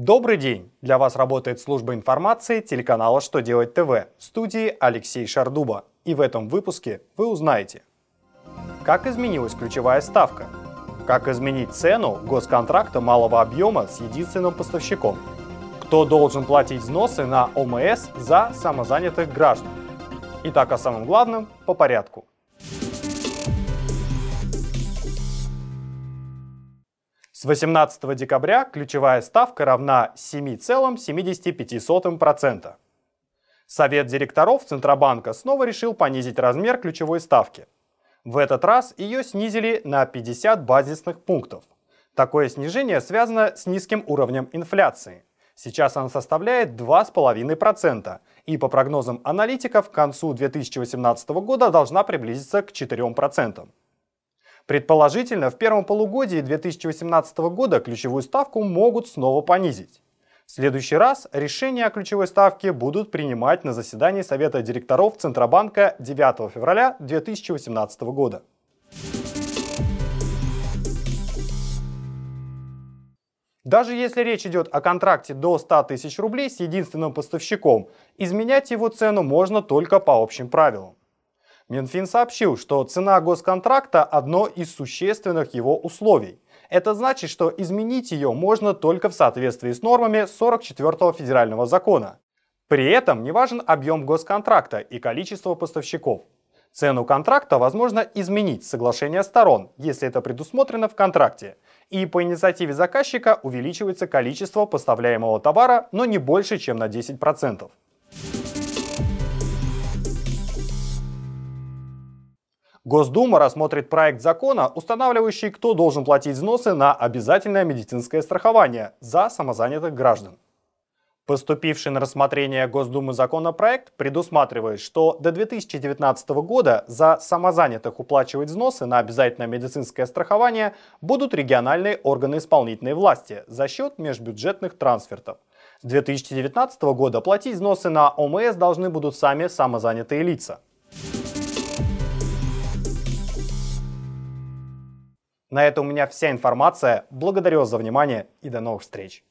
Добрый день! Для вас работает служба информации телеканала «Что делать ТВ» в студии Алексей Шардуба. И в этом выпуске вы узнаете, как изменилась ключевая ставка, как изменить цену госконтракта малого объема с единственным поставщиком, кто должен платить взносы на ОМС за самозанятых граждан. Итак, о самом главном по порядку. С 18 декабря ключевая ставка равна 7,75%. Совет директоров Центробанка снова решил понизить размер ключевой ставки. В этот раз ее снизили на 50 базисных пунктов. Такое снижение связано с низким уровнем инфляции. Сейчас она составляет 2,5%, и по прогнозам аналитиков к концу 2018 года должна приблизиться к 4%. Предположительно, в первом полугодии 2018 года ключевую ставку могут снова понизить. В следующий раз решения о ключевой ставке будут принимать на заседании Совета директоров Центробанка 9 февраля 2018 года. Даже если речь идет о контракте до 100 тысяч рублей с единственным поставщиком, изменять его цену можно только по общим правилам. Минфин сообщил, что цена госконтракта – одно из существенных его условий. Это значит, что изменить ее можно только в соответствии с нормами 44-го федерального закона. При этом не важен объем госконтракта и количество поставщиков. Цену контракта возможно изменить с соглашения сторон, если это предусмотрено в контракте. И по инициативе заказчика увеличивается количество поставляемого товара, но не больше, чем на 10%. Госдума рассмотрит проект закона, устанавливающий, кто должен платить взносы на обязательное медицинское страхование за самозанятых граждан. Поступивший на рассмотрение Госдумы законопроект предусматривает, что до 2019 года за самозанятых уплачивать взносы на обязательное медицинское страхование будут региональные органы исполнительной власти за счет межбюджетных трансфертов. С 2019 года платить взносы на ОМС должны будут сами самозанятые лица. На этом у меня вся информация. Благодарю вас за внимание и до новых встреч.